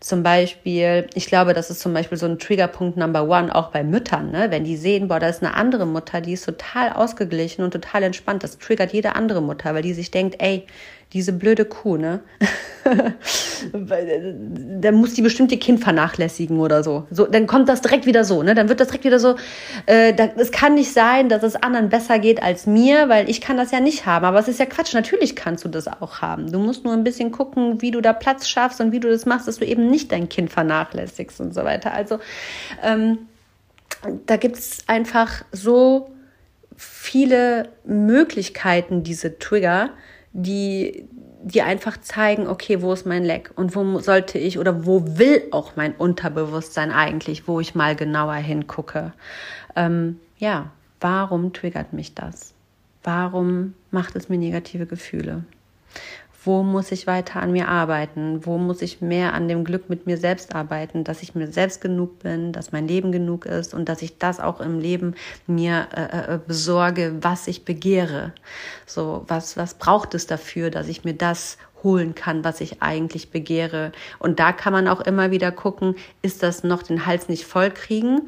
Zum Beispiel, ich glaube, das ist zum Beispiel so ein Triggerpunkt Number One auch bei Müttern, ne? wenn die sehen, boah, da ist eine andere Mutter, die ist total ausgeglichen und total entspannt. Das triggert jede andere Mutter, weil die sich denkt, ey, diese blöde Kuh, ne? da muss die bestimmte Kind vernachlässigen oder so. so. Dann kommt das direkt wieder so, ne? Dann wird das direkt wieder so, äh, es kann nicht sein, dass es anderen besser geht als mir, weil ich kann das ja nicht haben. Aber es ist ja Quatsch, natürlich kannst du das auch haben. Du musst nur ein bisschen gucken, wie du da Platz schaffst und wie du das machst, dass du eben nicht dein Kind vernachlässigst und so weiter. Also ähm, da gibt es einfach so viele Möglichkeiten, diese Trigger, die, die einfach zeigen, okay, wo ist mein Leck und wo sollte ich oder wo will auch mein Unterbewusstsein eigentlich, wo ich mal genauer hingucke. Ähm, ja, warum triggert mich das? Warum macht es mir negative Gefühle? Wo muss ich weiter an mir arbeiten, wo muss ich mehr an dem Glück mit mir selbst arbeiten, dass ich mir selbst genug bin, dass mein Leben genug ist und dass ich das auch im Leben mir äh, äh besorge, was ich begehre. So, was, was braucht es dafür, dass ich mir das holen kann, was ich eigentlich begehre. Und da kann man auch immer wieder gucken, ist das noch den Hals nicht voll kriegen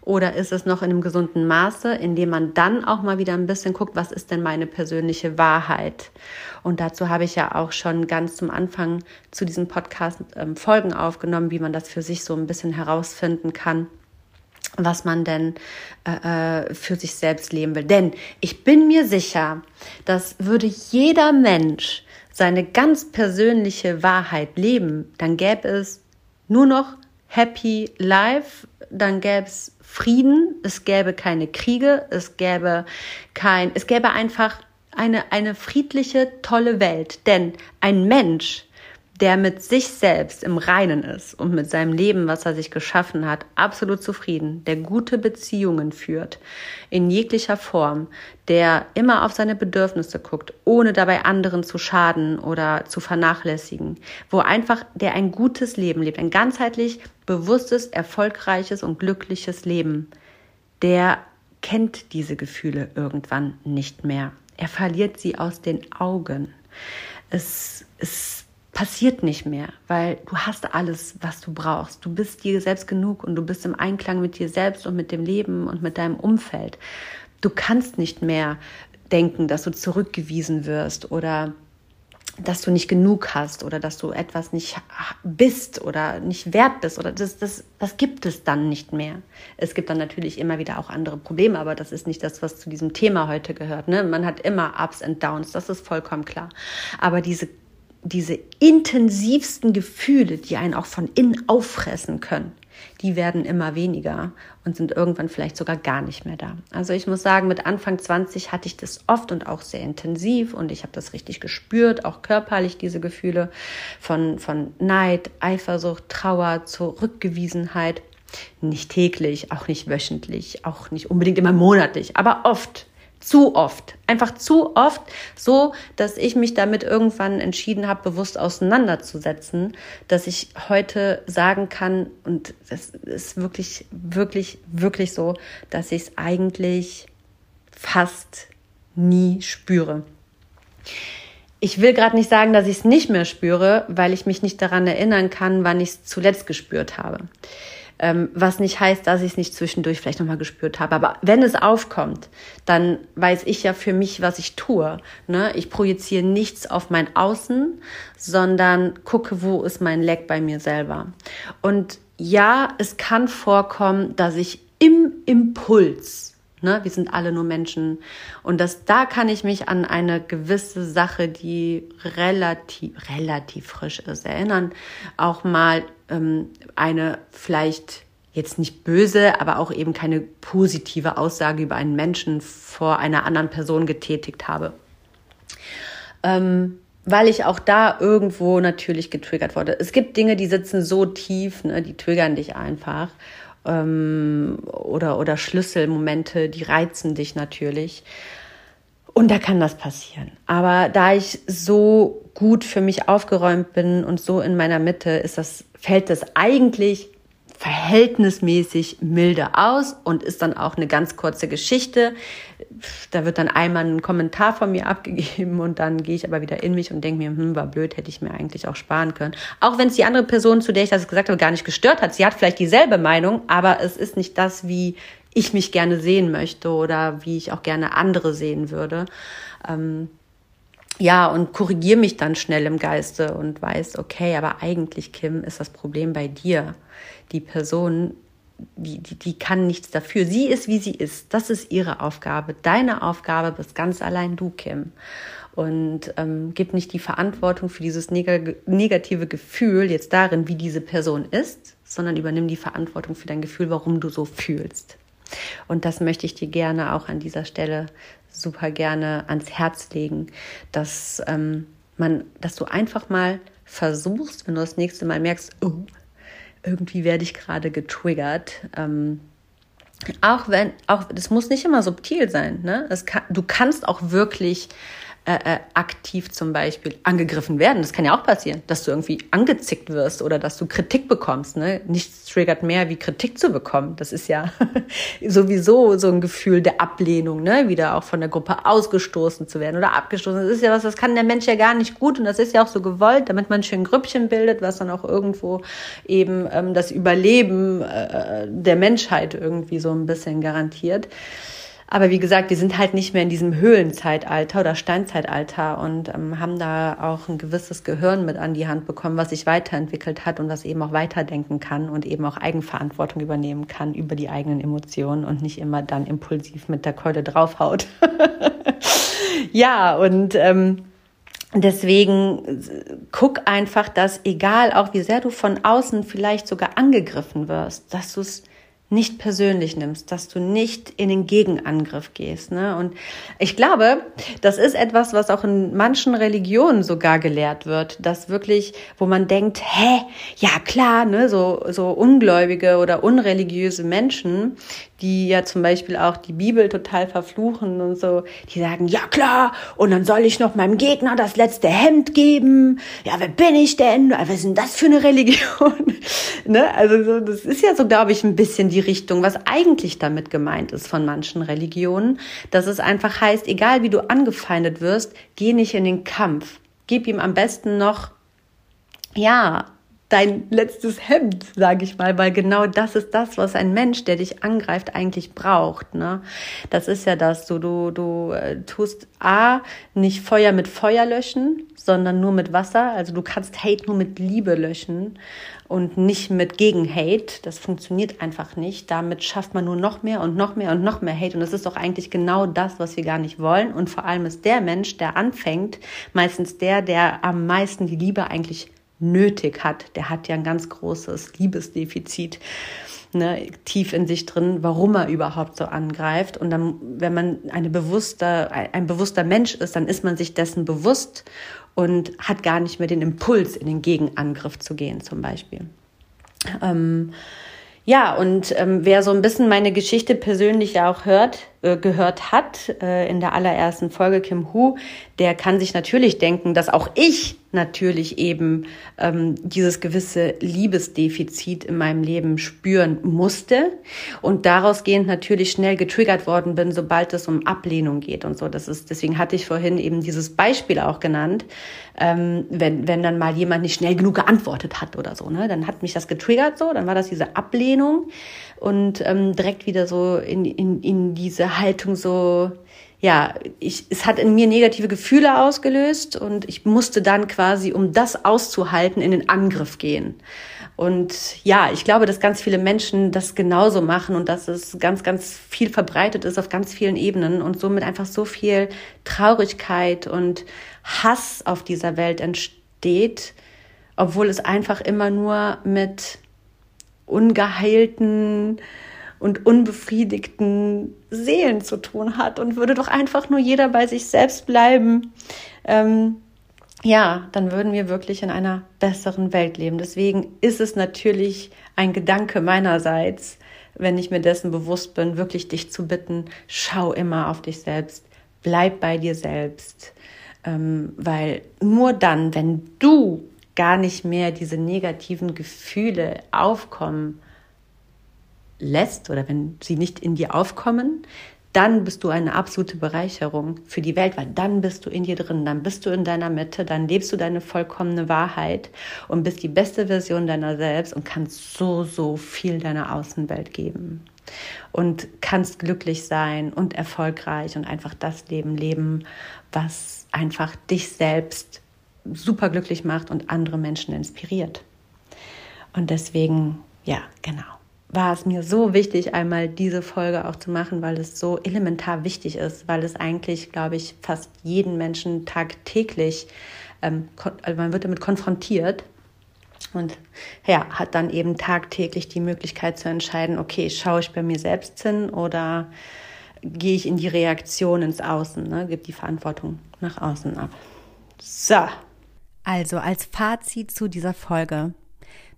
oder ist es noch in einem gesunden Maße, indem man dann auch mal wieder ein bisschen guckt, was ist denn meine persönliche Wahrheit. Und dazu habe ich ja auch schon ganz zum Anfang zu diesem Podcast ähm, Folgen aufgenommen, wie man das für sich so ein bisschen herausfinden kann was man denn äh, äh für sich selbst leben will. Denn ich bin mir sicher, dass würde jeder Mensch seine ganz persönliche Wahrheit leben, dann gäbe es nur noch Happy Life, dann gäbe es Frieden, es gäbe keine Kriege, es gäbe kein, es gäbe einfach eine, eine friedliche, tolle Welt. Denn ein Mensch, der mit sich selbst im Reinen ist und mit seinem Leben, was er sich geschaffen hat, absolut zufrieden, der gute Beziehungen führt, in jeglicher Form, der immer auf seine Bedürfnisse guckt, ohne dabei anderen zu schaden oder zu vernachlässigen, wo einfach der ein gutes Leben lebt, ein ganzheitlich bewusstes, erfolgreiches und glückliches Leben, der kennt diese Gefühle irgendwann nicht mehr. Er verliert sie aus den Augen. Es, es passiert nicht mehr, weil du hast alles, was du brauchst. Du bist dir selbst genug und du bist im Einklang mit dir selbst und mit dem Leben und mit deinem Umfeld. Du kannst nicht mehr denken, dass du zurückgewiesen wirst oder dass du nicht genug hast oder dass du etwas nicht bist oder nicht wert bist oder das, das, das gibt es dann nicht mehr. Es gibt dann natürlich immer wieder auch andere Probleme, aber das ist nicht das, was zu diesem Thema heute gehört. Ne? Man hat immer Ups und Downs, das ist vollkommen klar. Aber diese diese intensivsten Gefühle, die einen auch von innen auffressen können, die werden immer weniger und sind irgendwann vielleicht sogar gar nicht mehr da. Also ich muss sagen, mit Anfang 20 hatte ich das oft und auch sehr intensiv und ich habe das richtig gespürt, auch körperlich diese Gefühle von, von Neid, Eifersucht, Trauer, Zurückgewiesenheit. Nicht täglich, auch nicht wöchentlich, auch nicht unbedingt immer monatlich, aber oft zu oft, einfach zu oft, so dass ich mich damit irgendwann entschieden habe, bewusst auseinanderzusetzen, dass ich heute sagen kann, und das ist wirklich, wirklich, wirklich so, dass ich es eigentlich fast nie spüre. Ich will gerade nicht sagen, dass ich es nicht mehr spüre, weil ich mich nicht daran erinnern kann, wann ich es zuletzt gespürt habe. Ähm, was nicht heißt, dass ich es nicht zwischendurch vielleicht nochmal gespürt habe. Aber wenn es aufkommt, dann weiß ich ja für mich, was ich tue. Ne? Ich projiziere nichts auf mein Außen, sondern gucke, wo ist mein Leck bei mir selber. Und ja, es kann vorkommen, dass ich im Impuls Ne? Wir sind alle nur Menschen. Und das, da kann ich mich an eine gewisse Sache, die relativ, relativ frisch ist, erinnern. Auch mal ähm, eine vielleicht jetzt nicht böse, aber auch eben keine positive Aussage über einen Menschen vor einer anderen Person getätigt habe. Ähm, weil ich auch da irgendwo natürlich getriggert wurde. Es gibt Dinge, die sitzen so tief, ne, die triggern dich einfach ähm, oder, oder Schlüsselmomente, die reizen dich natürlich. Und da kann das passieren. Aber da ich so gut für mich aufgeräumt bin und so in meiner Mitte, ist das, fällt das eigentlich verhältnismäßig milde aus und ist dann auch eine ganz kurze Geschichte. Da wird dann einmal ein Kommentar von mir abgegeben und dann gehe ich aber wieder in mich und denke mir, hm, war blöd, hätte ich mir eigentlich auch sparen können. Auch wenn es die andere Person, zu der ich das gesagt habe, gar nicht gestört hat. Sie hat vielleicht dieselbe Meinung, aber es ist nicht das, wie ich mich gerne sehen möchte oder wie ich auch gerne andere sehen würde. Ähm, ja, und korrigiere mich dann schnell im Geiste und weiß, okay, aber eigentlich, Kim, ist das Problem bei dir. Die Person, die, die, die kann nichts dafür. Sie ist, wie sie ist. Das ist ihre Aufgabe. Deine Aufgabe bist ganz allein du, Kim. Und ähm, gib nicht die Verantwortung für dieses neg negative Gefühl jetzt darin, wie diese Person ist, sondern übernimm die Verantwortung für dein Gefühl, warum du so fühlst. Und das möchte ich dir gerne auch an dieser Stelle super gerne ans Herz legen, dass ähm, man, dass du einfach mal versuchst, wenn du das nächste Mal merkst, oh, irgendwie werde ich gerade getriggert. Ähm, auch wenn, auch das muss nicht immer subtil sein. Ne? Kann, du kannst auch wirklich äh, äh, aktiv zum Beispiel angegriffen werden. Das kann ja auch passieren, dass du irgendwie angezickt wirst oder dass du Kritik bekommst. Ne? Nichts triggert mehr, wie Kritik zu bekommen. Das ist ja sowieso so ein Gefühl der Ablehnung, ne? wieder auch von der Gruppe ausgestoßen zu werden oder abgestoßen. Das ist ja was, das kann der Mensch ja gar nicht gut und das ist ja auch so gewollt, damit man schön Grüppchen bildet, was dann auch irgendwo eben ähm, das Überleben äh, der Menschheit irgendwie so ein bisschen garantiert. Aber wie gesagt, die sind halt nicht mehr in diesem Höhlenzeitalter oder Steinzeitalter und ähm, haben da auch ein gewisses Gehirn mit an die Hand bekommen, was sich weiterentwickelt hat und was eben auch weiterdenken kann und eben auch Eigenverantwortung übernehmen kann über die eigenen Emotionen und nicht immer dann impulsiv mit der Keule draufhaut. ja, und ähm, Deswegen guck einfach, dass egal auch wie sehr du von außen vielleicht sogar angegriffen wirst, dass du es nicht persönlich nimmst, dass du nicht in den Gegenangriff gehst. Ne? Und ich glaube, das ist etwas, was auch in manchen Religionen sogar gelehrt wird, dass wirklich, wo man denkt, hä, ja klar, ne, so, so ungläubige oder unreligiöse Menschen, die ja zum Beispiel auch die Bibel total verfluchen und so, die sagen, ja klar, und dann soll ich noch meinem Gegner das letzte Hemd geben. Ja, wer bin ich denn? Was ist denn das für eine Religion? ne? Also so, das ist ja so, glaube ich, ein bisschen die Richtung, was eigentlich damit gemeint ist von manchen Religionen, dass es einfach heißt, egal wie du angefeindet wirst, geh nicht in den Kampf. Gib ihm am besten noch ja, dein letztes Hemd, sage ich mal, weil genau das ist das, was ein Mensch, der dich angreift, eigentlich braucht. Ne? Das ist ja das, du, du, du äh, tust A, nicht Feuer mit Feuer löschen, sondern nur mit Wasser. Also du kannst Hate nur mit Liebe löschen und nicht mit Gegen-Hate. Das funktioniert einfach nicht. Damit schafft man nur noch mehr und noch mehr und noch mehr Hate. Und das ist doch eigentlich genau das, was wir gar nicht wollen. Und vor allem ist der Mensch, der anfängt, meistens der, der am meisten die Liebe eigentlich nötig hat, der hat ja ein ganz großes Liebesdefizit ne, tief in sich drin, warum er überhaupt so angreift. Und dann, wenn man eine bewusster, ein bewusster Mensch ist, dann ist man sich dessen bewusst und hat gar nicht mehr den Impuls, in den Gegenangriff zu gehen, zum Beispiel. Ähm, ja, und ähm, wer so ein bisschen meine Geschichte persönlich ja auch hört, äh, gehört hat äh, in der allerersten Folge Kim Hu, der kann sich natürlich denken, dass auch ich natürlich eben ähm, dieses gewisse Liebesdefizit in meinem Leben spüren musste und daraus gehend natürlich schnell getriggert worden bin, sobald es um Ablehnung geht und so. Das ist, deswegen hatte ich vorhin eben dieses Beispiel auch genannt, ähm, wenn, wenn dann mal jemand nicht schnell genug geantwortet hat oder so, ne, dann hat mich das getriggert so, dann war das diese Ablehnung und ähm, direkt wieder so in, in, in diese Haltung so, ja, ich, es hat in mir negative Gefühle ausgelöst und ich musste dann quasi, um das auszuhalten, in den Angriff gehen. Und ja, ich glaube, dass ganz viele Menschen das genauso machen und dass es ganz, ganz viel verbreitet ist auf ganz vielen Ebenen und somit einfach so viel Traurigkeit und Hass auf dieser Welt entsteht, obwohl es einfach immer nur mit ungeheilten und unbefriedigten Seelen zu tun hat und würde doch einfach nur jeder bei sich selbst bleiben, ähm, ja, dann würden wir wirklich in einer besseren Welt leben. Deswegen ist es natürlich ein Gedanke meinerseits, wenn ich mir dessen bewusst bin, wirklich dich zu bitten, schau immer auf dich selbst, bleib bei dir selbst, ähm, weil nur dann, wenn du gar nicht mehr diese negativen Gefühle aufkommen lässt oder wenn sie nicht in dir aufkommen, dann bist du eine absolute Bereicherung für die Welt, weil dann bist du in dir drin, dann bist du in deiner Mitte, dann lebst du deine vollkommene Wahrheit und bist die beste Version deiner selbst und kannst so, so viel deiner Außenwelt geben. Und kannst glücklich sein und erfolgreich und einfach das Leben leben, was einfach dich selbst super glücklich macht und andere Menschen inspiriert. Und deswegen, ja, genau, war es mir so wichtig, einmal diese Folge auch zu machen, weil es so elementar wichtig ist, weil es eigentlich, glaube ich, fast jeden Menschen tagtäglich, ähm, also man wird damit konfrontiert und ja, hat dann eben tagtäglich die Möglichkeit zu entscheiden, okay, schaue ich bei mir selbst hin oder gehe ich in die Reaktion ins Außen, ne, gebe die Verantwortung nach außen ab. So, also als Fazit zu dieser Folge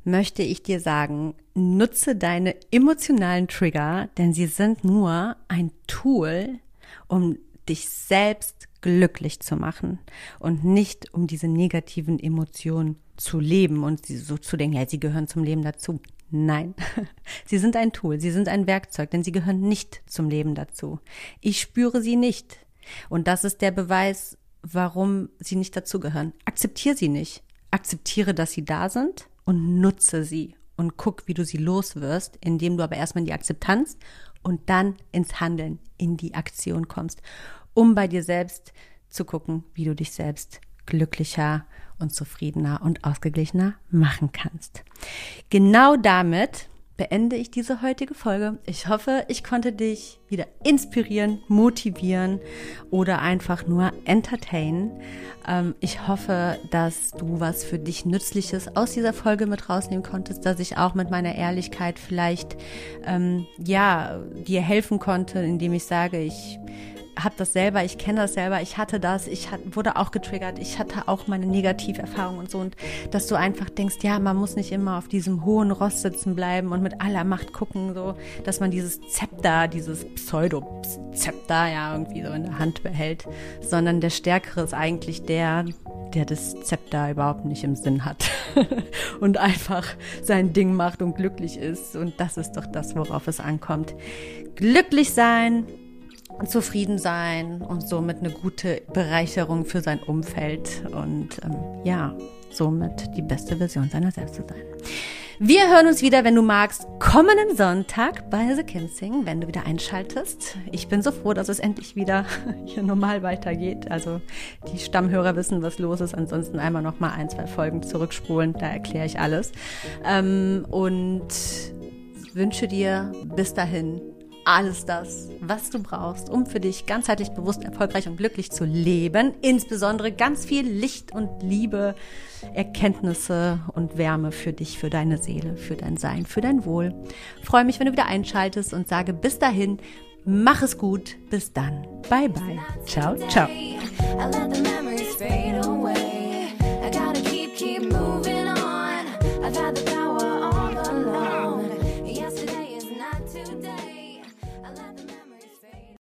möchte ich dir sagen, nutze deine emotionalen Trigger, denn sie sind nur ein Tool, um dich selbst glücklich zu machen und nicht um diese negativen Emotionen zu leben und so zu denken, ja, sie gehören zum Leben dazu. Nein, sie sind ein Tool, sie sind ein Werkzeug, denn sie gehören nicht zum Leben dazu. Ich spüre sie nicht. Und das ist der Beweis, warum sie nicht dazugehören. Akzeptiere sie nicht. Akzeptiere, dass sie da sind und nutze sie und guck, wie du sie loswirst, indem du aber erstmal in die Akzeptanz und dann ins Handeln, in die Aktion kommst, um bei dir selbst zu gucken, wie du dich selbst glücklicher und zufriedener und ausgeglichener machen kannst. Genau damit beende ich diese heutige Folge. Ich hoffe, ich konnte dich wieder inspirieren, motivieren oder einfach nur entertainen. Ähm, ich hoffe, dass du was für dich Nützliches aus dieser Folge mit rausnehmen konntest, dass ich auch mit meiner Ehrlichkeit vielleicht ähm, ja dir helfen konnte, indem ich sage, ich habe das selber, ich kenne das selber, ich hatte das, ich hat, wurde auch getriggert, ich hatte auch meine Negativerfahrung und so und dass du einfach denkst, ja, man muss nicht immer auf diesem hohen Ross sitzen bleiben und mit aller Macht gucken, so, dass man dieses Zepter, dieses Pseudo-Zepter ja irgendwie so in der Hand behält, sondern der Stärkere ist eigentlich der, der das Zepter überhaupt nicht im Sinn hat und einfach sein Ding macht und glücklich ist und das ist doch das, worauf es ankommt. Glücklich sein, zufrieden sein und somit eine gute Bereicherung für sein Umfeld und ähm, ja, somit die beste Version seiner selbst zu sein. Wir hören uns wieder, wenn du magst, kommenden Sonntag bei The Kim Sing, wenn du wieder einschaltest. Ich bin so froh, dass es endlich wieder hier normal weitergeht. Also die Stammhörer wissen, was los ist. Ansonsten einmal noch mal ein, zwei Folgen zurückspulen, da erkläre ich alles. Ähm, und wünsche dir bis dahin alles das, was du brauchst, um für dich ganzheitlich bewusst, erfolgreich und glücklich zu leben. Insbesondere ganz viel Licht und Liebe, Erkenntnisse und Wärme für dich, für deine Seele, für dein Sein, für dein Wohl. freue mich, wenn du wieder einschaltest und sage bis dahin, mach es gut. Bis dann. Bye bye. Ciao, ciao. I've had the